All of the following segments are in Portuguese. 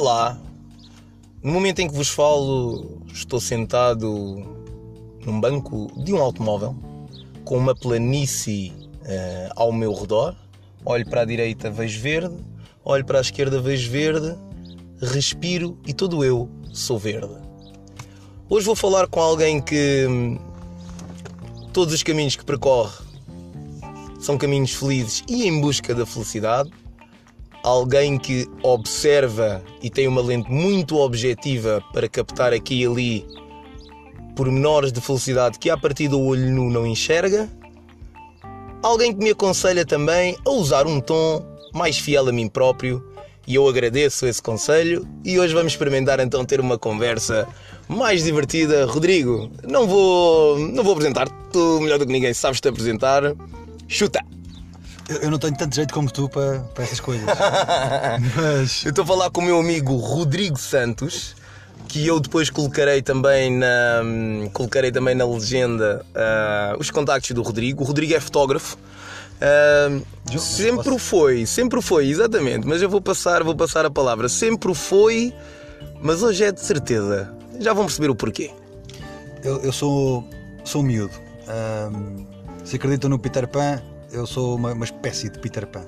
Olá, no momento em que vos falo, estou sentado num banco de um automóvel com uma planície uh, ao meu redor. Olho para a direita, vejo verde, olho para a esquerda, vejo verde, respiro e todo eu sou verde. Hoje vou falar com alguém que hum, todos os caminhos que percorre são caminhos felizes e em busca da felicidade alguém que observa e tem uma lente muito objetiva para captar aqui e ali pormenores de felicidade que a partir do olho nu não enxerga. Alguém que me aconselha também a usar um tom mais fiel a mim próprio e eu agradeço esse conselho e hoje vamos experimentar então ter uma conversa mais divertida. Rodrigo, não vou, não vou apresentar-te, tu melhor do que ninguém sabes te apresentar. Chuta! Eu não tenho tanto jeito como tu para, para essas coisas. Mas. Eu estou a falar com o meu amigo Rodrigo Santos, que eu depois colocarei também na, colocarei também na legenda uh, os contactos do Rodrigo. O Rodrigo é fotógrafo. Uh, sempre o foi, sempre foi, exatamente. Mas eu vou passar, vou passar a palavra. Sempre foi, mas hoje é de certeza. Já vão perceber o porquê. Eu, eu sou, sou miúdo. Um, se acreditam no Peter Pan, eu sou uma, uma espécie de Peter Pan.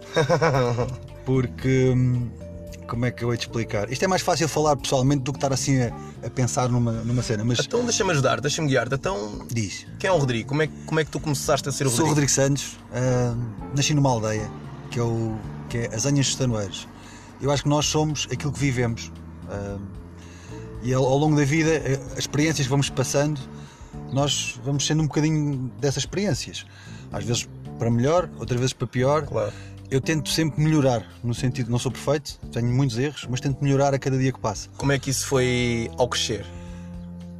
Porque. Hum, como é que eu hei de explicar? Isto é mais fácil falar pessoalmente do que estar assim a, a pensar numa, numa cena. Mas... Então deixa-me ajudar, deixa-me guiar-te. Então, Diz. Quem é o Rodrigo? Como é, como é que tu começaste a ser o Rodrigo? Sou o Rodrigo Santos, uh, nasci numa aldeia que é, o, que é as Anhas dos Tanoeiros. Eu acho que nós somos aquilo que vivemos. Uh, e ao, ao longo da vida, eh, as experiências que vamos passando, nós vamos sendo um bocadinho dessas experiências. Às vezes para melhor, outras vezes para pior. Claro. Eu tento sempre melhorar, no sentido, não sou perfeito, tenho muitos erros, mas tento melhorar a cada dia que passa. Como é que isso foi ao crescer?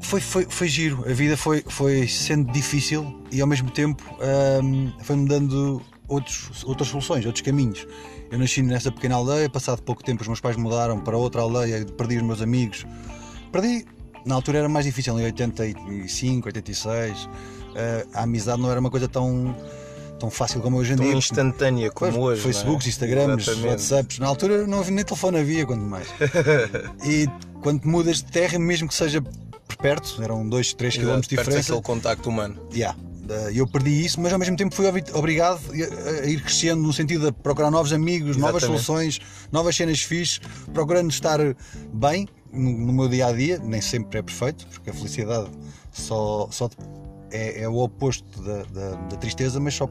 Foi, foi, foi giro, a vida foi, foi sendo difícil e ao mesmo tempo hum, foi-me dando outros, outras soluções, outros caminhos. Eu nasci nessa pequena aldeia, passado pouco tempo os meus pais mudaram para outra aldeia, perdi os meus amigos. Perdi, na altura era mais difícil, em 85, 86, a amizade não era uma coisa tão tão fácil como hoje em tão dia. instantânea como pois, hoje. Facebooks, é? Instagrams, Exatamente. WhatsApps. Na altura não havia nem telefone havia, quanto mais. e quando mudas de terra, mesmo que seja por perto, eram 2, 3 km de diferença. aquele contacto humano. Yeah. Eu perdi isso, mas ao mesmo tempo fui obrigado a ir crescendo no sentido de procurar novos amigos, Exatamente. novas soluções, novas cenas fixes, procurando estar bem no meu dia a dia. Nem sempre é perfeito, porque a felicidade só, só é, é o oposto da, da, da tristeza, mas só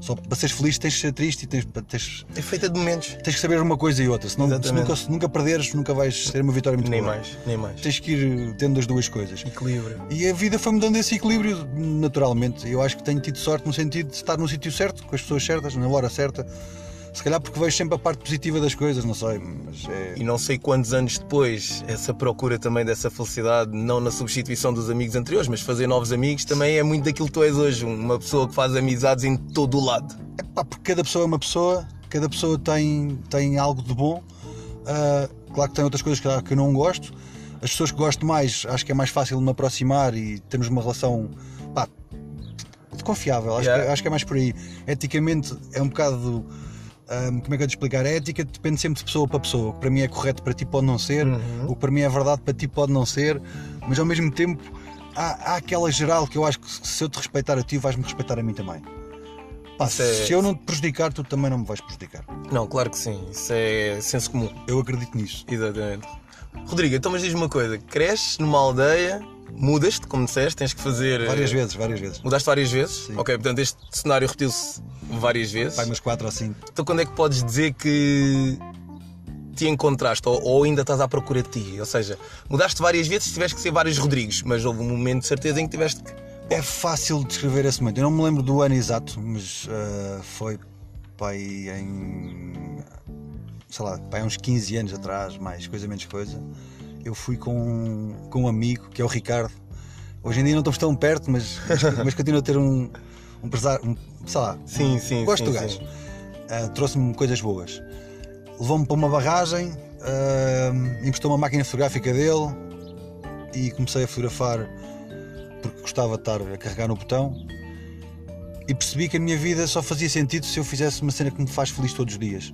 só para seres feliz tens de ser triste e tens, tens É feita de momentos. Tens que saber uma coisa e outra. Senão, se nunca, se nunca perderes, nunca vais ter uma vitória muito nem boa. mais, nem mais. Tens que ir tendo as duas coisas. Equilíbrio. E a vida foi-me dando esse equilíbrio naturalmente. Eu acho que tenho tido sorte no sentido de estar no sítio certo, com as pessoas certas, na hora certa. Se calhar porque vejo sempre a parte positiva das coisas, não sei. Mas é... E não sei quantos anos depois, essa procura também dessa felicidade, não na substituição dos amigos anteriores, mas fazer novos amigos também é muito daquilo que tu és hoje. Uma pessoa que faz amizades em todo o lado. É pá, porque cada pessoa é uma pessoa, cada pessoa tem, tem algo de bom. Uh, claro que tem outras coisas que, que eu não gosto. As pessoas que gosto mais, acho que é mais fácil de me aproximar e termos uma relação pá, confiável. Acho, yeah. que, acho que é mais por aí. Eticamente é um bocado um, como é que eu te explicar? A ética depende sempre de pessoa para pessoa. O que para mim é correto para ti pode não ser, uhum. o que para mim é verdade para ti pode não ser, mas ao mesmo tempo há, há aquela geral que eu acho que se eu te respeitar a ti, vais-me respeitar a mim também. Pá, se é... eu não te prejudicar, tu também não me vais prejudicar. Não, claro que sim, isso é senso comum. Eu acredito nisso. Exatamente. Rodrigo, então mas diz uma coisa: cresces numa aldeia mudas-te, como disseste, tens que fazer. Várias vezes, várias vezes. Mudaste várias vezes? Sim. Ok, portanto este cenário repetiu-se várias vezes. Vai umas 4 ou 5. Então quando é que podes dizer que te encontraste ou, ou, ainda estás à procura de ti? Ou seja, mudaste várias vezes, tiveste que ser vários Rodrigos, mas houve um momento de certeza em que tiveste que. É fácil descrever esse momento. Eu não me lembro do ano exato, mas uh, foi pai em. sei lá, pai uns 15 anos atrás, mais coisa menos coisa eu fui com, com um amigo que é o Ricardo. Hoje em dia não estamos tão perto, mas, mas continuo a ter um, um empresário, um, sei lá. Sim, sim. Gosto sim, do gajo. Uh, Trouxe-me coisas boas. Levou-me para uma barragem, uh, emprestou uma máquina fotográfica dele e comecei a fotografar porque gostava de estar a carregar no botão. E percebi que a minha vida só fazia sentido se eu fizesse uma cena que me faz feliz todos os dias.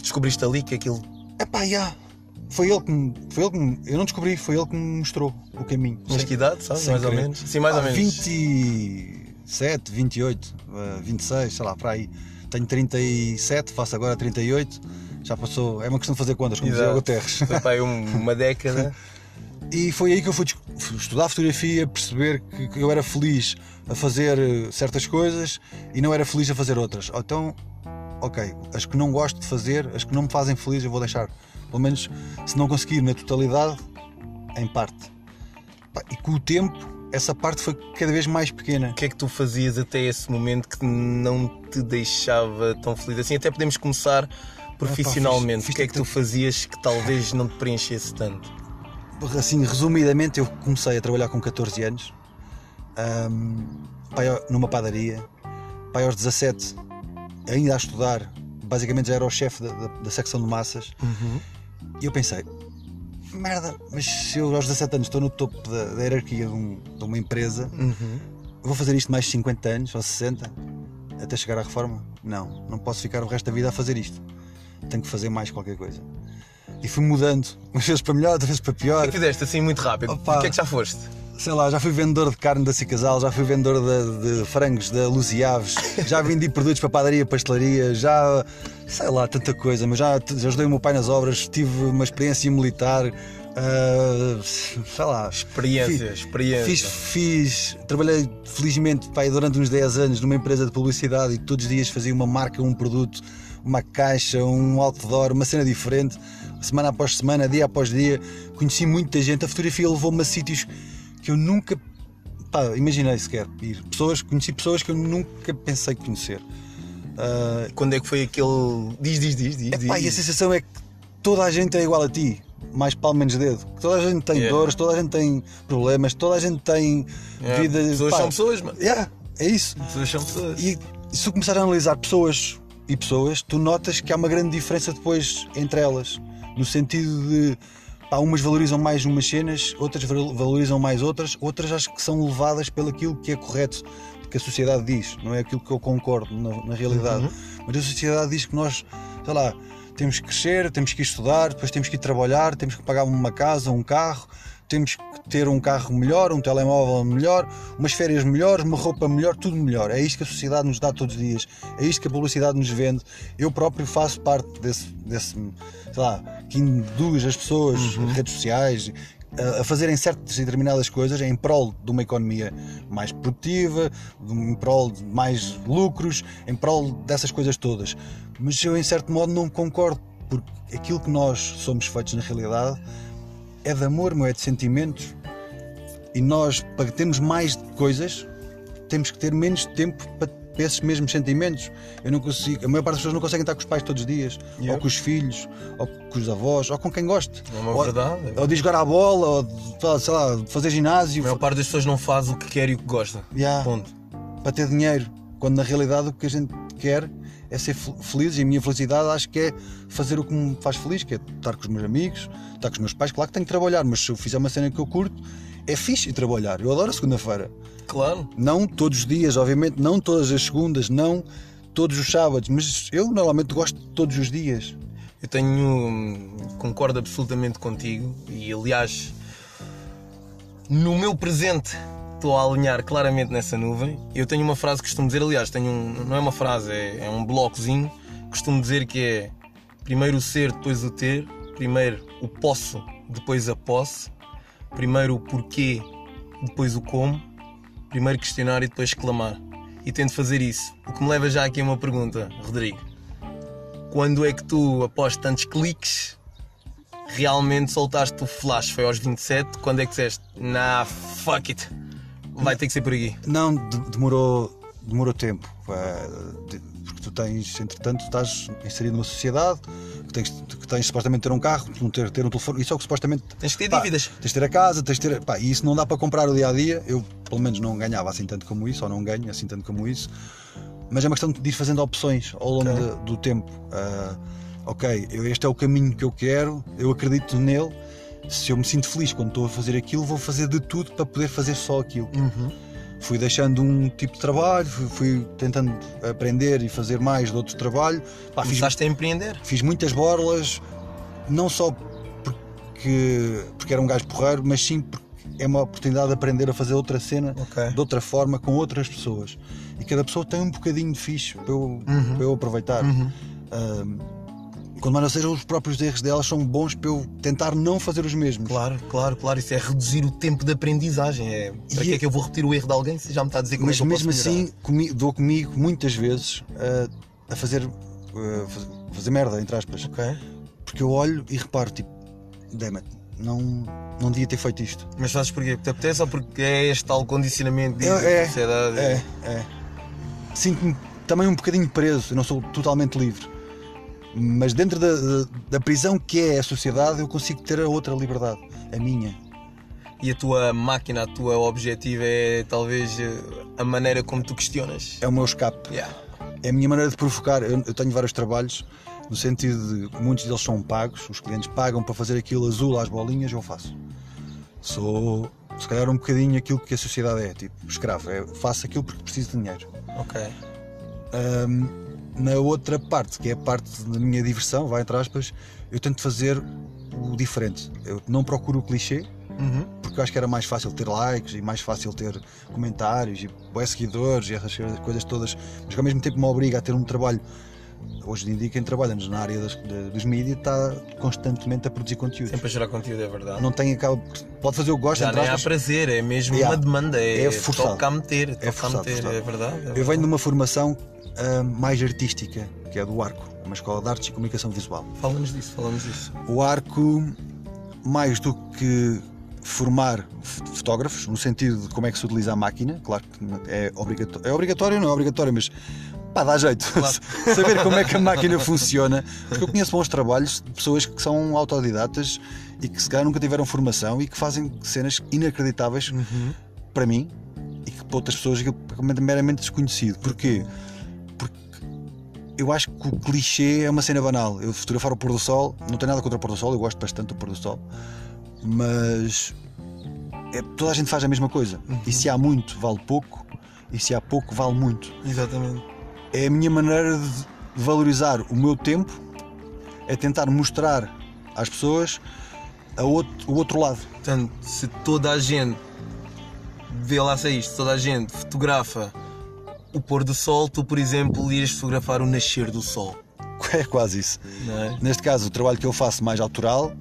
Descobriste ali que aquilo. É pá, já. Foi ele que me, foi ele que me, eu não descobri, foi ele que me mostrou o caminho. Mas que idade, sabes? sem Mais ou querer. menos. Sim, mais ou menos. 27, 28, eh, 26, sei lá, para aí. Tenho 37, faço agora 38. Já passou, é uma questão de fazer contas, como dizia Exato. o Guterres. Foi para aí um- uma década. E foi aí que eu fui estudar fotografia, perceber que, que eu era feliz a fazer eh, certas coisas e não era feliz a fazer outras. Então, ok, as que não gosto de fazer, as que não me fazem feliz, eu vou deixar. Pelo menos, se não conseguir na totalidade, em parte. Pá, E com o tempo, essa parte foi cada vez mais pequena. O que é que tu fazias até esse momento que não te deixava tão feliz assim? Até podemos começar profissionalmente. fiz- fiz o que é que tu fazias que talvez não te preenchesse tanto? Assim, resumidamente, eu comecei a trabalhar com 14 anos, ahm, pai, numa padaria. Pai, aos 17, ainda a estudar, basicamente já era o chefe da, da- da secção de massas. E eu pensei, merda, mas se eu aos 17 anos estou no topo da, da hierarquia de, um- de uma empresa, Uhum. vou fazer isto mais 50 anos ou 60 até chegar à reforma? Não, não posso ficar o resto da vida a fazer isto. Tenho que fazer mais qualquer coisa. E fui mudando, umas vezes para melhor, outras vezes para O pior. é que fizeste assim muito rápido? Opa. O que é que já foste? Sei lá, já fui vendedor de carne da Cicasal, já fui vendedor de, de frangos da Luz e Aves, já vendi produtos para padaria, pastelaria, já sei lá, tanta coisa, mas já, já ajudei o meu pai nas obras, tive uma experiência militar, ah, sei lá. Experiência, Fiz- experiência. Fiz, fiz, trabalhei felizmente pai, durante uns 10 anos numa empresa de publicidade e todos os dias fazia uma marca, um produto, uma caixa, um outdoor, uma cena diferente, semana após semana, dia após dia. Conheci muita gente, a fotografia levou-me a sítios que eu nunca pá, imaginei sequer ir. Pessoas, conheci pessoas que eu nunca pensei conhecer. Ah, Quando é que foi aquele. Diz, diz, diz, diz. Epá, diz. e a sensação é que toda a gente é igual a ti, mais pau menos dedo. Toda a gente tem Yeah. dores, toda a gente tem problemas, toda a gente tem É, vida. Pessoas pá, são pessoas, mano. Yeah, é isso. Pessoas são pessoas. E se tu começar a analisar pessoas e pessoas, tu notas que há uma grande diferença depois entre elas. No sentido de pá, umas valorizam mais umas cenas, outras val- valorizam mais outras, outras acho que são levadas pelo aquilo que é correto, que a sociedade diz, não é aquilo que eu concordo na, na realidade. Mas a sociedade diz que nós, sei lá, temos que crescer, temos que estudar, depois temos que ir trabalhar, temos que pagar uma casa, um carro, temos que ter um carro melhor, um telemóvel melhor, umas férias melhores, uma roupa melhor, tudo melhor. É isto que a sociedade nos dá todos os dias, é isto que a publicidade nos vende. Eu próprio faço parte desse, desse sei lá, que induz as pessoas, as redes sociais, a, fazerem certas e determinadas coisas em prol de uma economia mais produtiva, em prol de mais lucros, em prol dessas coisas todas. Mas eu, em certo modo, não concordo, porque aquilo que nós somos feitos na realidade é de amor, meu, é de sentimentos. E nós, para termos mais coisas, temos que ter menos tempo para, para esses mesmos sentimentos. Eu não consigo, a maior parte das pessoas não conseguem estar com os pais todos os dias, Yeah. ou com os filhos, ou com os avós, ou com quem goste. É uma ou, verdade. ou de jogar à bola, ou de, sei lá, fazer A ginásio, maior parte das pessoas não faz o que quer e o que gosta. Yeah. Ponto. para ter dinheiro. Quando na realidade o que a gente quer é ser fel- feliz e a minha felicidade acho que é fazer o que me faz feliz, que é estar com os meus amigos, estar com os meus pais. Claro que tenho que trabalhar, mas se eu fizer uma cena que eu curto, é fixe trabalhar. Eu adoro a segunda-feira. Claro. Não todos os dias, obviamente, não todas as segundas, não todos os sábados, mas eu normalmente gosto de todos os dias. Eu tenho. Concordo absolutamente contigo e, aliás, no meu presente estou a alinhar claramente nessa nuvem. Eu tenho uma frase que costumo dizer, aliás, tenho um, não é uma frase, é, é um blocozinho. Costumo dizer que é primeiro o ser, depois o ter, primeiro o posso, depois a posse, primeiro o porquê, depois o como, primeiro questionar e depois exclamar. E tento fazer isso. O que me leva já aqui a uma pergunta, Rodrigo quando é que tu, após tantos cliques, realmente soltaste o flash? Foi aos 27? Quando é que disseste, nah, fuck it, vai ter que ser por aqui? Não, de- demorou, demorou tempo. eh, de- Porque tu tens, entretanto, estás inserido numa sociedade que tens, que tens supostamente ter um carro, ter, ter um telefone, isso é o que supostamente. Tens que ter pá, dívidas. Tens de ter a casa, tens de ter. Pá, e isso não dá para comprar o dia a dia. Eu, pelo menos, não ganhava assim tanto como isso, ou não ganho assim tanto como isso. Mas é uma questão de ir fazendo opções ao longo Ok. de- do tempo. Ah, ok, eu- este é o caminho que eu quero, eu acredito nele. Se eu me sinto feliz quando estou a fazer aquilo, vou fazer de tudo para poder fazer só aquilo fui deixando um tipo de trabalho, fui, fui tentando aprender e fazer mais de outro trabalho. Pá, fiz, Começaste a empreender. fiz muitas borlas, não só por- porque, porque era um gajo porreiro, mas sim porque é uma oportunidade de aprender a fazer outra cena Ok. de outra forma com outras pessoas. E cada pessoa tem um bocadinho de fixe para eu, Uhum. para eu aproveitar. Uhum. Quando mais não sejam os próprios erros delas são bons para eu tentar não fazer os mesmos. Claro, claro, claro. Isso é reduzir o tempo de aprendizagem. É, para E que é- é que eu vou repetir o erro de alguém se já me está a dizer como Mas é que eu mesmo assim comi- dou comigo muitas vezes ah, a fazer, faz- fazer merda, entre aspas. Porque eu olho e reparo, tipo, damn não, não devia ter feito isto. Mas fazes porquê? Porque te apetece ou porque é este tal condicionamento de É, é, sociedade? É, é. Sinto-me também um bocadinho preso, eu não sou totalmente livre. Mas dentro da, da, da prisão que é a sociedade, eu consigo ter a outra liberdade, a minha. E a tua máquina, a tua objetivo é talvez eh, a maneira como tu questionas. É o meu escape. Yeah. É a minha maneira de provocar. Eu, eu tenho vários trabalhos, no sentido de muitos deles são pagos, os clientes pagam para fazer aquilo azul às bolinhas, eu faço. Sou, se calhar, um bocadinho aquilo que a sociedade é, tipo, escravo. É, faço aquilo porque preciso de dinheiro. Ok. Ahm, na outra parte, que é a parte da minha diversão, vai entre aspas, eu tento fazer o diferente. Eu não procuro o clichê, Uhum. porque eu acho que era mais fácil ter likes e mais fácil ter comentários e seguidores e essas coisas todas, mas que ao mesmo tempo me obriga a ter um trabalho. Hoje em dia, quem trabalha na área das, de- dos mídias está constantemente a produzir conteúdo. Sempre a gerar conteúdo, é verdade. Não tem acaba, pode fazer o que gosta, Já nem há prazer, é mesmo Yeah. uma demanda, é, É forçado. toca a meter, a forçado, meter, forçado. é verdade. é Eu verdade. venho de uma formação ah, mais artística, que é do Arco, uma escola de artes e comunicação visual. Falamos disso, falamos disso. O arco, mais do que formar fotógrafos, no sentido de como é que se utiliza a máquina, claro que é obrigatório, é obrigatório, não é obrigatório, mas pá, dá jeito Claro. saber como é que a máquina funciona, porque eu conheço bons trabalhos de pessoas que são autodidatas e que se calhar nunca tiveram formação e que fazem cenas inacreditáveis Uhum. para mim e que para outras pessoas é meramente desconhecido. Porquê? Porque eu acho que o clichê é uma cena banal. Eu fotografar o pôr do sol, não tenho nada contra o pôr do sol, eu gosto bastante do pôr do sol, mas é- toda a gente faz a mesma coisa. E se há muito, vale pouco, e se há pouco, vale muito. Exatamente. É a minha maneira de valorizar o meu tempo, é tentar mostrar às pessoas a outro- o outro lado. Portanto, se toda a gente vê lá se é isto, toda a gente fotografa o pôr do sol, tu, por exemplo, irias fotografar o nascer do sol. É quase isso. É? Neste caso, o trabalho que eu faço mais autoral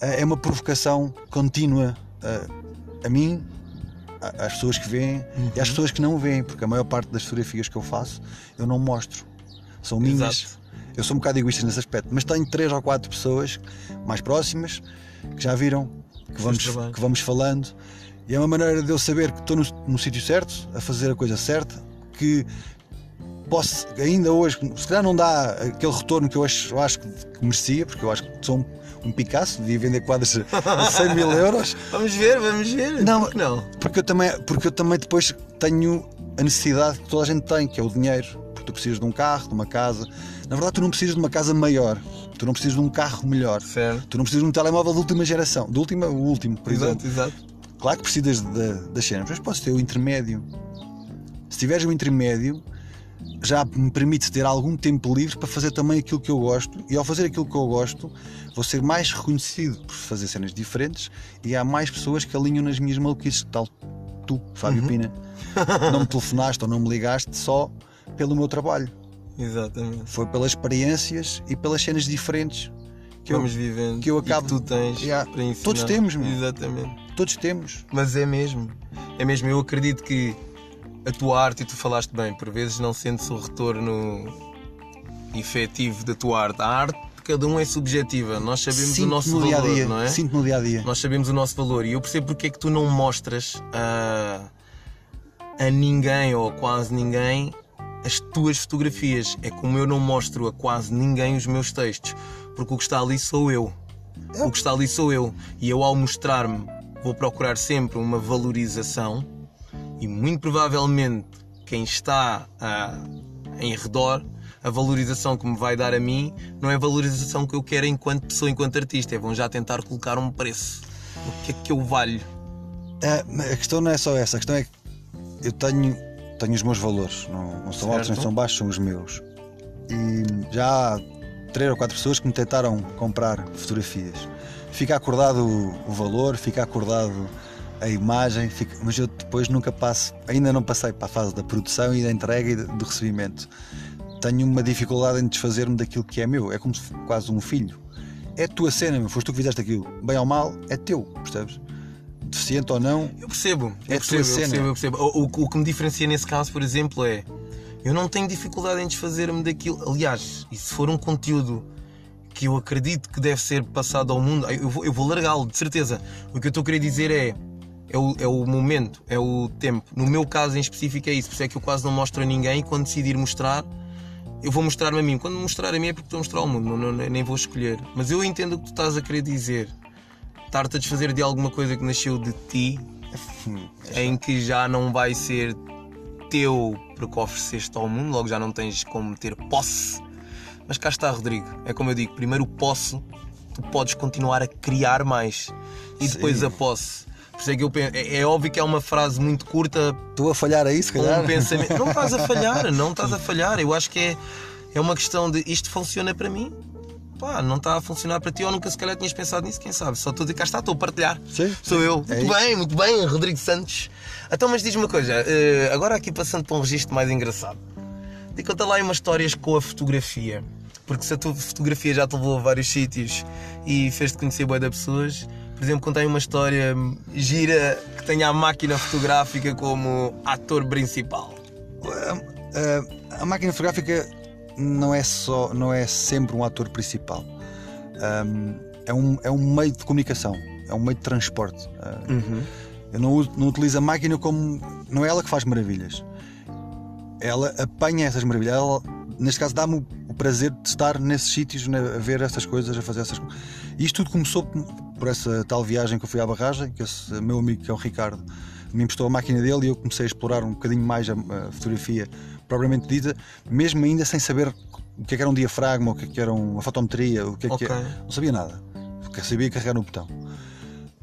eh, é uma provocação contínua eh, a mim, a- às pessoas que veem e às pessoas que não veem, porque a maior parte das fotografias que eu faço eu não mostro. São minhas. Exato. Eu sou um bocado egoísta nesse aspecto, mas tenho três ou quatro pessoas mais próximas que já viram, que vamos, que vamos falando, e é uma maneira de eu saber que estou no, no sítio certo, a fazer a coisa certa, que posso ainda hoje, se calhar não dá aquele retorno que eu acho, eu acho que merecia, porque eu acho que sou um, Picasso, devia vender quadros a 100 mil euros, Vamos ver, vamos ver. Não, Por que não? porque eu, também, porque eu também depois tenho a necessidade que toda a gente tem, que é o dinheiro. Porque tu precisas de um carro, de uma casa. Na verdade, tu não precisas de uma casa maior, tu não precisas de um carro melhor, Certo. tu não precisas de um telemóvel de última geração, de última, o último, por Exato, exemplo. exato. Claro que precisas da- das cenas, mas podes ter o intermédio. Se tiveres o intermédio, já me permite ter algum tempo livre para fazer também aquilo que eu gosto, e ao fazer aquilo que eu gosto, vou ser mais reconhecido por fazer cenas diferentes e há mais pessoas que alinham nas minhas maluquices, tal tu, Fábio Pina. Não me telefonaste ou não me ligaste só pelo meu trabalho, Exatamente. foi pelas experiências e pelas cenas diferentes que eu- Vamos vivendo. que eu acabo- tu tens Yeah. Todos temos, meu. Exatamente. todos temos. Mas é mesmo. É mesmo. Eu acredito que a tua arte, e tu falaste bem, por vezes não sentes o retorno efetivo da tua arte. A arte cada um é subjetiva. Nós sabemos Sinto o nosso no valor, dia, não é? sinto no dia a dia. Nós sabemos o nosso valor e eu percebo porque é que tu não mostras a, a ninguém ou a quase ninguém as tuas fotografias. É como eu não mostro a quase ninguém os meus textos, porque o que está ali sou eu. O que está ali sou eu. E eu, ao mostrar-me, vou procurar sempre uma valorização e, muito provavelmente, quem está ah, em redor, a valorização que me vai dar a mim, não é a valorização que eu quero enquanto pessoa, enquanto artista. É vão já tentar colocar um preço. O que é que eu valho? Mas a questão não é só essa, a questão é que eu tenho, tenho os meus valores, não, não são altos nem Certo. são baixos, são os meus. E já há três ou quatro pessoas que me tentaram comprar fotografias. Fica acordado o valor, fica acordado a imagem, fica- mas eu depois nunca passo, ainda não passei para a fase da produção e da entrega e do recebimento. Tenho uma dificuldade em desfazer-me daquilo que é meu, é como se quase um filho. É a tua cena, meu, foste tu que fizeste aquilo. Bem ou mal, é teu, percebes? Deficiente ou não, Eu percebo, eu É a tua percebo, eu cena. percebo, eu percebo. O, o- o que me diferencia nesse caso, por exemplo, é eu não tenho dificuldade em desfazer-me daquilo. Aliás, e se for um conteúdo que eu acredito que deve ser passado ao mundo, eu vou, eu vou largá-lo, de certeza. O que eu estou a querer dizer é. É o, é o momento, é o tempo. No meu caso em específico é isso, por isso é que eu quase não mostro a ninguém e quando decidir mostrar, eu vou mostrar-me a mim. Quando mostrar a mim é porque estou a mostrar ao mundo, não, não- nem vou escolher. Mas eu entendo o que tu estás a querer dizer. Estar-te a desfazer de alguma coisa que nasceu de ti em que já não vai ser teu porque ofereceste ao mundo, logo já não tens como ter posse. Mas cá está, Rodrigo. É como eu digo: primeiro o posse, tu podes continuar a criar mais. E depois Sim. a posse. Por isso é que eu penso, é, é óbvio que é uma frase muito curta estou a falhar aí, se calhar. um pensamento. Não estás a falhar, não estás a falhar. Eu acho que é, é uma questão de isto funciona para mim. Pá, não está a funcionar para ti ou nunca se calhar tinhas pensado nisso, quem sabe? Só estou a dizer, cá está, estou a partilhar. Sim, Sou eu. É muito isso. bem, muito bem, Rodrigo Santos. Então, mas diz-me uma coisa, eh, agora aqui passando para um registro mais engraçado. E conta lá umas histórias com a fotografia. Porque se a tua fotografia já te levou a vários sítios e fez-te conhecer boa de pessoas, por exemplo, conta aí uma história gira que tenha a máquina fotográfica como ator principal. a, a máquina fotográfica não é só não é sempre um ator principal. Ahm, é, um, é um meio de comunicação é um meio de transporte. Ah, eu não, não utilizo a máquina como não é ela que faz maravilhas. Ela apanha essas maravilhas. Ela, neste caso dá-me prazer de estar nesses sítios né, a ver essas coisas a fazer essas coisas e isto tudo começou por- essa tal viagem que eu fui à barragem que esse meu amigo que é o Ricardo me emprestou a máquina dele e eu comecei a explorar um bocadinho mais a, a fotografia propriamente dita, mesmo ainda sem saber o que é que era um diafragma, o que é que era uma fotometria, o que é que Ok. é. Não sabia nada. Porque sabia carregar no botão.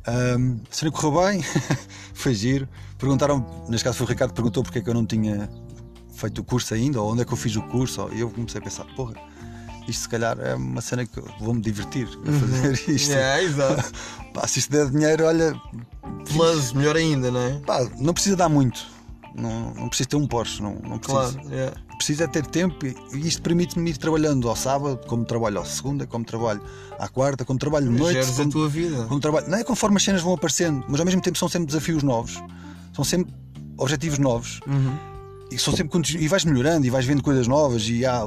Ahm, a cena correu bem, foi giro. Perguntaram, neste caso foi o Ricardo que perguntou porque é que eu não tinha feito o curso ainda, ou onde é que eu fiz o curso, e eu comecei a pensar, porra, isto se calhar é uma cena que vou-me divertir a fazer isto. É, exato. Pá, se isto der dinheiro, olha, Plus, melhor ainda, não é? pá, não precisa dar muito. Não, não precisa ter um Porsche, não, não precisa. Claro, é. Precisa é ter tempo e e isto permite-me ir trabalhando ao sábado, como trabalho à segunda, como trabalho à quarta, como trabalho de noite. Geres a como- tua vida. como trabalho. Não é conforme as cenas vão aparecendo, mas ao mesmo tempo são sempre desafios novos, são sempre objetivos novos Uhum. E são sempre e vais melhorando e vais vendo coisas novas e há,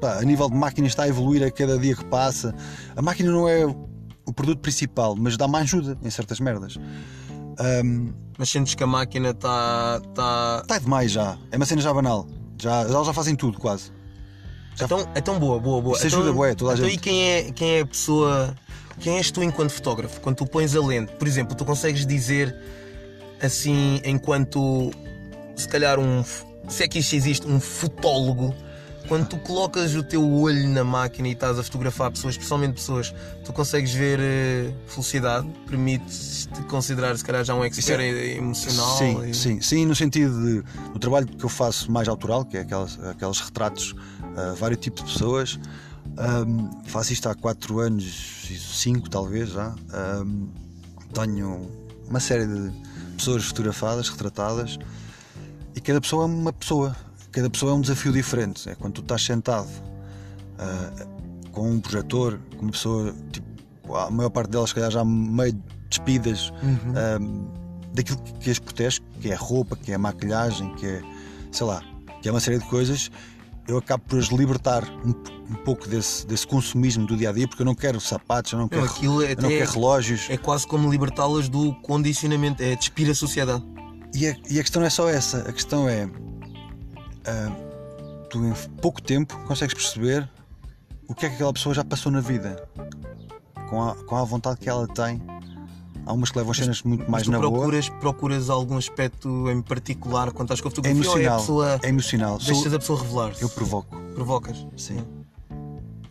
pá, a nível de máquina está a evoluir a cada dia que passa. A máquina não é o produto principal, mas dá-me ajuda em certas merdas. Ahm, Mas sentes que a máquina está. Tá... Está demais já, é uma cena já banal. Já, elas já fazem tudo quase. Já- Então, então boa, boa, boa. Isso então, ajuda bué, toda a então gente. e quem é, quem é a pessoa. Quem és tu enquanto fotógrafo? Quando tu pões a lente, por exemplo, tu consegues dizer assim, enquanto se calhar um. Se é que isto existe, um fotólogo, quando tu colocas o teu olho na máquina e estás a fotografar pessoas, especialmente pessoas, tu consegues ver eh, felicidade, permite-te considerar se calhar já um expert emocional. Sim, e- sim, sim, no sentido de o trabalho que eu faço mais autoral, que é aquelas, aqueles retratos a vários tipos de pessoas. Ahm, faço isto há 4 anos, 5 talvez já. Ahm, tenho uma série de pessoas fotografadas, retratadas, e cada pessoa é uma pessoa, cada pessoa é um desafio diferente. É quando tu estás sentado ah, com um projetor, com uma pessoa, tipo, a maior parte delas, se calhar, já meio despidas ahm, daquilo que- que as protege, que é a roupa, que é a maquilhagem, que é, sei lá, que é uma série de coisas. Eu acabo por as libertar um, um pouco desse, desse consumismo do dia a dia, porque eu não quero sapatos, eu não quero, é eu não quero relógios. É quase como libertá-las do condicionamento, é despir a sociedade. E a, e a questão não é só essa, a questão é ah, tu em pouco tempo consegues perceber o que é que aquela pessoa já passou na vida com a, com a vontade que ela tem. Há umas que levam as cenas muito mais tu na boa. procuras, procuras algum aspecto em particular quando estás com a É fotografia ou é a emocional. pessoa. É emocional. Sou- Deixas a pessoa revelar-se? eu provoco. Provocas? Sim. Era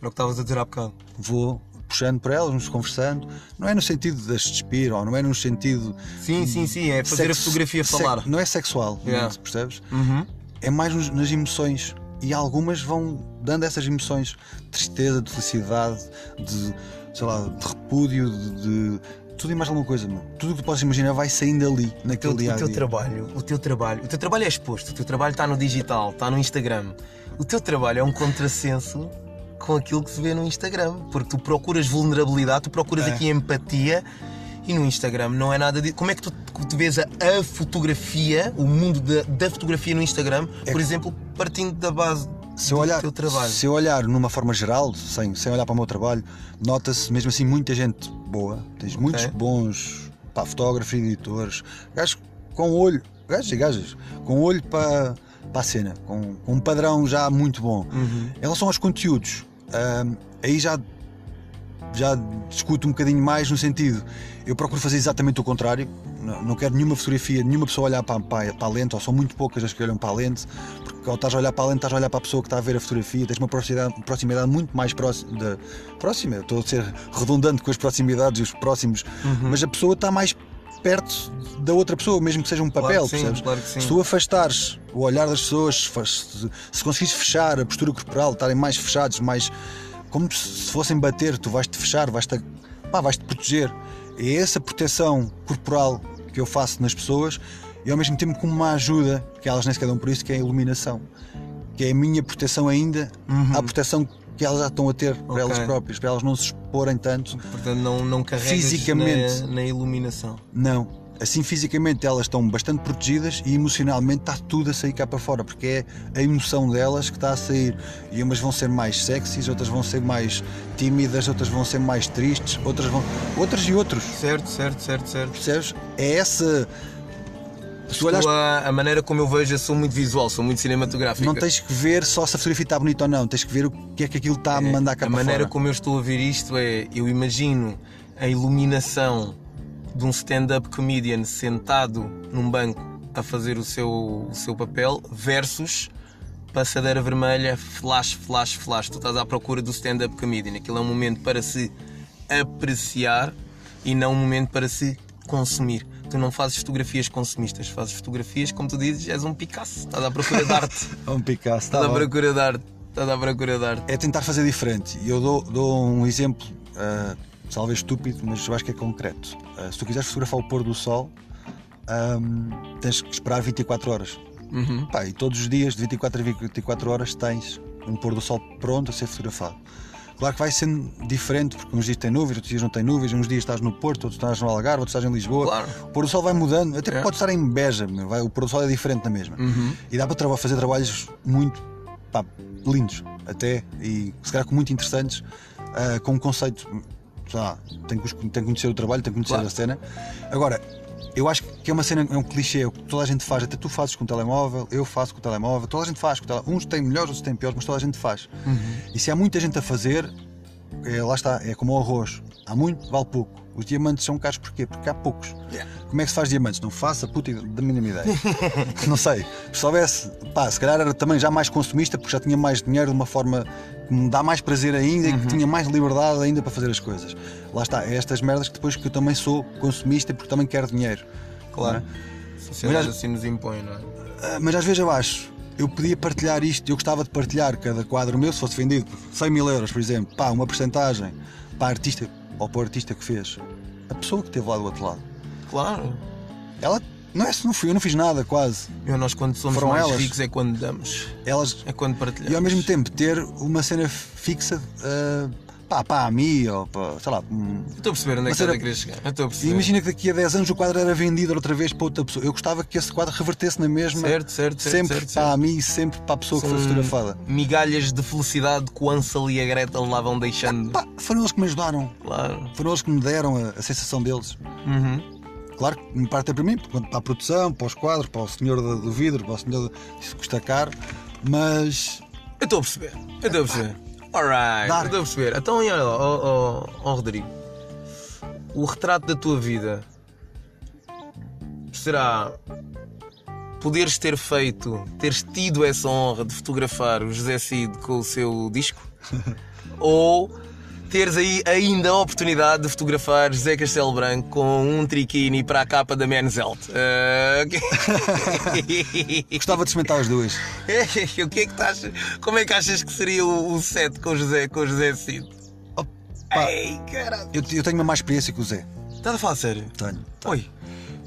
o que estavas a dizer há bocado. Vou puxando para elas, nos conversando. Não é no sentido de as despir, ou não é no sentido. Sim, sim, sim. É fazer a sexo- fotografia sex- falar. Não é sexual, Yeah. percebes? Uhum. É mais nos- nas emoções. e algumas vão dando essas emoções de tristeza, de felicidade, de, sei lá, de repúdio, de, de tudo e mais alguma coisa, meu. Tudo o que tu podes imaginar vai saindo ali, naquele dia o a teu trabalho, o teu trabalho, o teu trabalho é exposto, o teu trabalho está no digital, está no Instagram. O teu trabalho é um contrassenso com aquilo que se vê no Instagram, porque tu procuras vulnerabilidade, tu procuras É. aqui empatia e no Instagram não é nada disso. Como é que tu, tu vês a, fotografia, o mundo da, da fotografia no Instagram, por exemplo, partindo da base Se eu, do olhar, teu trabalho? se eu olhar numa forma geral, sem, sem olhar para o meu trabalho, nota-se mesmo assim muita gente boa. Tens muitos bons pá, fotógrafos, editores, gajos com olho, gajos e gajas, com olho para, para a cena, com, com um padrão já muito bom. Uhum. Em relação aos conteúdos, hum, aí já, já discuto um bocadinho mais no sentido. Eu procuro fazer exatamente o contrário. Não, não quero nenhuma fotografia, nenhuma pessoa olhar para, para, para a lente, ou são muito poucas as que olham para a lente, porque ao estás a olhar para a lente, estás a olhar para a pessoa que está a ver a fotografia, tens uma proximidade, proximidade muito mais próxima. De, próxima, estou a ser redundante com as proximidades e os próximos, mas a pessoa está mais perto da outra pessoa, mesmo que seja um papel, Claro sim, claro. Se tu afastares o olhar das pessoas, se, se conseguires fechar a postura corporal, estarem mais fechados, mais como se fossem bater, tu vais-te fechar, vais-te pá, vais-te proteger. É essa proteção corporal que eu faço nas pessoas e ao mesmo tempo como uma ajuda, que elas nem sequer dão por isso, que é a iluminação. Que é a minha proteção ainda à proteção que elas já estão a ter para Ok. elas próprias, para elas não se exporem tanto. Portanto, não, não Fisicamente. na, na iluminação. Não. Assim, fisicamente, elas estão bastante protegidas e emocionalmente está tudo a sair cá para fora, porque é a emoção delas que está a sair. E umas vão ser mais sexys, outras vão ser mais tímidas, outras vão ser mais tristes, outras vão. Outras e outros. Certo, certo, certo, certo. Percebes? É essa. Olhares, Tu, a, a maneira como eu vejo, eu sou muito visual, sou muito cinematográfico. não tens que ver só se a fotografia está bonita ou não, tens que ver o que é que aquilo está a mandar cá a maneira fora. como eu estou a ver isto é, eu imagino a iluminação de um stand-up comedian sentado num banco a fazer o seu, o seu papel versus passadeira vermelha, flash, flash, flash. Tu estás à procura do stand-up comedian. Aquilo é um momento para se apreciar e não um momento para se consumir. Tu não fazes fotografias consumistas, fazes fotografias, como tu dizes, és um Picasso. Estás à procura de arte. É um Picasso, tá Estás à bom. procura de arte. Estás à procura de arte. é tentar fazer diferente. E eu dou, dou um exemplo, uh, talvez estúpido, mas eu acho que é concreto. Uh, se tu quiseres fotografar o pôr do sol, um, tens que esperar 24 horas. Uhum. Pá, e todos os dias, de 24 a 24 horas, tens um pôr do sol pronto a ser fotografado. Claro que vai sendo diferente, porque uns dias tem nuvens, outros dias não tem nuvens, uns dias estás no Porto, outros estás no Algarve, outros estás em Lisboa. Claro. O pôr do sol vai mudando, até É. pode estar em Beja, vai- o pôr do sol é diferente na mesma. E dá para traba- fazer trabalhos muito pá, lindos, até, e se calhar muito interessantes, ah, com um conceito. sei lá, tem que, tem que conhecer o trabalho, tem que conhecer Claro. a cena. Agora, eu acho que é uma cena, é um clichê, que toda a gente faz, até tu fazes com o telemóvel, eu faço com o telemóvel, toda a gente faz com o telemóvel. Uns têm melhores, outros têm piores, mas toda a gente faz. E se há muita gente a fazer, é, lá está, é como o arroz. Há muito, vale pouco. Os diamantes são caros porquê? Porque há poucos. Yeah. Como é que se faz diamantes? Não faço a puta da mínima ideia. não sei. Se soubesse, pá, se calhar era também já mais consumista, porque já tinha mais dinheiro de uma forma que me dá mais prazer ainda e que tinha mais liberdade ainda para fazer as coisas. Lá está, é estas merdas que depois que eu também sou consumista porque também quero dinheiro. Claro. é? Sociedade Mas- assim nos impõe, não é? Ah, mas às vezes eu acho, eu podia partilhar isto, eu gostava de partilhar cada quadro meu, se fosse vendido por 100 mil euros, por exemplo, pá, uma porcentagem para a artista ou para o artista que fez. A pessoa que esteve lá do outro lado. Claro. Ela, não é se não fui, eu não fiz nada quase. Eu, nós quando somos Foram mais elas. ricos é quando damos. Elas, É quando partilhamos. e ao mesmo tempo ter uma cena fixa, ah, pá, para a mim, ou para, sei lá, um- Eu Estou a perceber onde é que estás a querer chegar. Eu estou a E perceber. imagina que daqui a 10 anos o quadro era vendido outra vez para outra pessoa. Eu gostava que esse quadro revertesse na mesma. Certo, certo, certo, sempre certo, para certo. a mim e sempre para a pessoa que foi São fotografada. Migalhas de felicidade que o Ansel e a Gretel lá vão deixando. Pá, foram eles que me ajudaram. Claro. Foram eles que me deram a, a sensação deles. Uhum. Claro que me parte é para mim, para a produção, para os quadros, para o senhor do vidro, para o senhor. Isso custa caro, mas. Eu estou a perceber. Eu estou a perceber. Alright. Eu estou a perceber. Então, olha lá, ó ó- ó, Rodrigo. O retrato da tua vida será poderes ter feito, teres tido essa honra de fotografar o José Cid com o seu disco? Ou teres aí ainda a oportunidade de fotografar José Castelo Branco com um triquini para a capa da Men's Health. Uh, Gostava de experimentar as duas. o que é que estás? Como é que achas que seria o, o set com o José, com o José Cid? Pá, Ei, eu, eu tenho uma mais experiência que o Zé. Estás a falar sério? Tenho. Oi.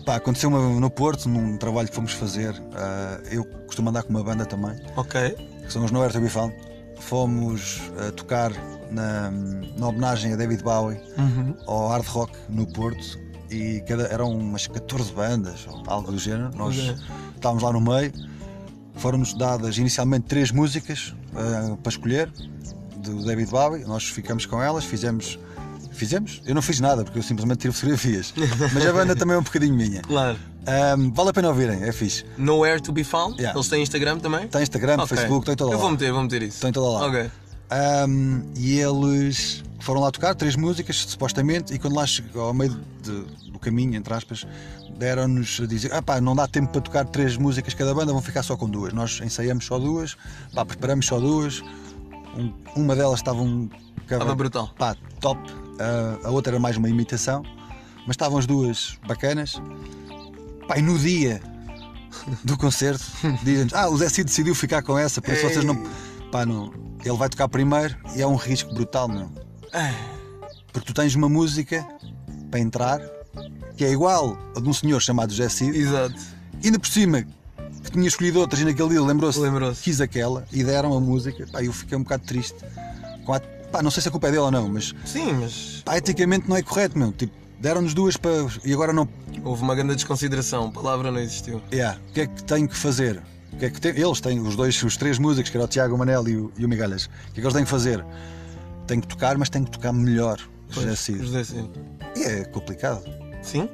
Pá, aconteceu no Porto, num trabalho que fomos fazer. ah, eu costumo andar com uma banda também, Ok. que são os Be Found. Fomos a tocar na, na homenagem a David Bowie Uhum. ao hard rock no Porto e cada, eram umas 14 bandas, ou algo do género. Nós Ok. estávamos lá no meio. Foram-nos dadas inicialmente três músicas ah, para escolher do David Bowie. Nós ficamos com elas, fizemos. Fizemos? Eu não fiz nada porque eu simplesmente tiro fotografias. Mas a banda também é um bocadinho minha. Claro. Ahm, vale a pena ouvirem, é fixe. Nowhere to be found. Yeah. Eles têm Instagram também? Tem Instagram, Ok. Facebook, tem toda Eu lá. vou meter, vou meter isso. Tem toda lá. Ok. Ahm, e eles foram lá tocar três músicas, supostamente, e quando lá chegou ao meio de- do caminho, entre aspas, deram-nos a dizer: ah pá, não dá tempo para tocar três músicas cada banda, vão ficar só com duas. Nós ensaiamos só duas, pá, preparamos só duas. Um- uma delas estava um Estava brutal. pá, top, Ah, a outra era mais uma imitação, mas estavam as duas bacanas. Pá, e no dia do concerto, dizem-nos: ah, o Zé Cid decidiu ficar com essa, por isso vocês não. Pá, não. Ele vai tocar primeiro e é um risco brutal, meu. Porque tu tens uma música para entrar que é igual a de um senhor chamado Cid, Exato. e ainda por cima que tinha escolhido outras e naquele dia lembrou-se, Lembrou-se. quis aquela e deram a música. Pá, eu fiquei um bocado triste. Com a- pá, não sei se a culpa é dele ou não, mas Sim, mas pá, eticamente não é correto, meu. Tipo, deram-nos duas para. e agora não. houve uma grande desconsideração. A palavra não existiu. Yeah, o que é que tenho que fazer? O que é que tem- Eles têm, os dois, os três músicos, que era o Tiago Manel e o, e o Migalhas. O que é que eles têm que fazer? Têm que tocar, mas têm que tocar melhor. José Pois, Cid. José Cid. E é complicado. Sim?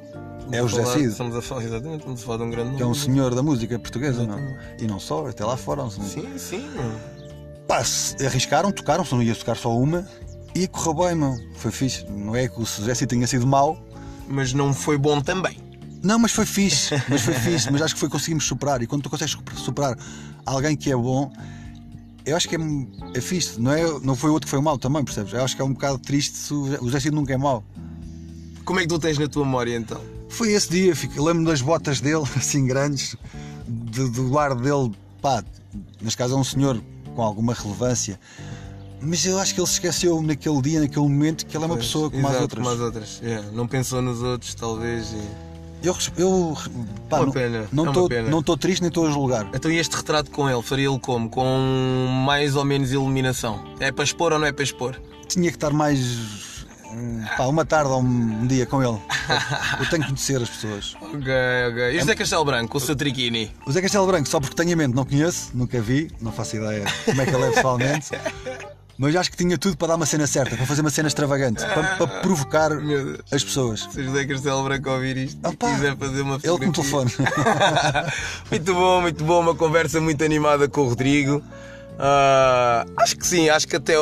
É o José Cid. Estamos a falar, exatamente, estamos a falar de um grande que é um nome. senhor da música portuguesa, não? Exatamente. E não só, até lá fora. Sim, sim. Pá, se arriscaram, tocaram, só não ia tocar só uma e correu bem, meu. Foi fixe. Não é que o José Cid tenha sido mau, Mas não foi bom também. Não, mas foi fixe. Mas foi fixe. Mas acho que foi conseguimos superar. E quando tu consegues superar alguém que é bom, eu acho que é, é fixe. Não, é, não foi o outro que foi mau também, percebes? Eu acho que é um bocado triste se o José Cid nunca é mau. Como é que tu tens na tua memória então? Foi esse dia, fico- eu lembro das botas dele, assim grandes, do, do ar dele, pá, neste caso é um senhor com alguma relevância, mas eu acho que ele se esqueceu naquele dia, naquele momento, que ele é uma Pois, pessoa como as exato, outras. Como as outras. Yeah, Não pensou nos outros, talvez. e- Eu, eu pá, Uma não- pena, não é estou não estou triste nem estou a julgar. Então e este retrato com ele, faria-lo como? Com mais ou menos iluminação? É para expor ou não é para expor? Tinha que estar mais hum, pá, uma tarde ou um dia com ele. Eu tenho que conhecer as pessoas. Ok, ok. E José Castelo Branco, o seu triquini? O Zé Castelo Branco, só porque tenho em mente, não conheço, nunca vi, não faço ideia como é que ele é pessoalmente. Mas acho que tinha tudo para dar uma cena certa, para fazer uma cena extravagante, para, para provocar as pessoas. Se o José Castelo Branco ouvir isto Opa, quiser fazer uma Ele com o telefone. muito bom, muito bom, uma conversa muito animada com o Rodrigo. Ah, acho que sim, acho que até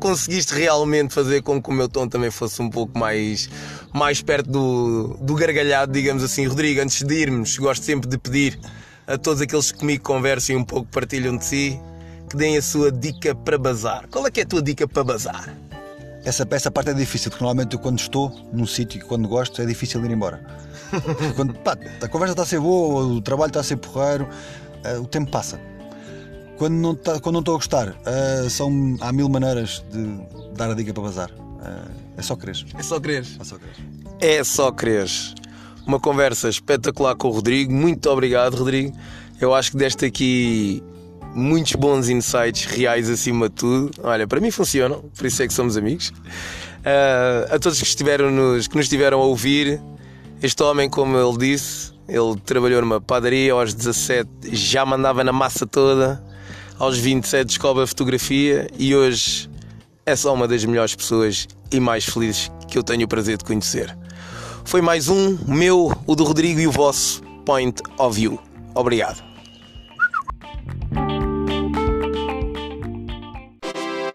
conseguiste realmente fazer com que o meu tom também fosse um pouco mais, mais perto do, do gargalhado, digamos assim. Rodrigo, antes de irmos, gosto sempre de pedir a todos aqueles que comigo conversam e um pouco partilham de si que deem a sua dica para bazar. Qual é que é a tua dica para bazar? Essa, essa parte é difícil, porque normalmente eu quando estou num sítio e quando gosto é difícil ir embora. Quando, pá, a conversa está a ser boa, o trabalho está a ser porreiro, eh, o tempo passa. Quando não, está- quando não estou a gostar, eh, são, há mil maneiras de dar a dica para bazar. Eh, é só querer. É só quereres. É só querer. É só quereres. Uma conversa espetacular com o Rodrigo. Muito obrigado, Rodrigo. Eu acho que deste aqui muitos bons insights reais acima de tudo. Olha, para mim funcionam, por isso é que somos amigos. Ah, a todos que, estiveram nos, que nos estiveram a ouvir, este homem, como ele disse, ele trabalhou numa padaria aos 17, já mandava na massa toda. Aos 27 descobre a fotografia e hoje é só uma das melhores pessoas e mais felizes que eu tenho o prazer de conhecer. Foi mais um, meu, o do Rodrigo e o vosso Point of View. Obrigado.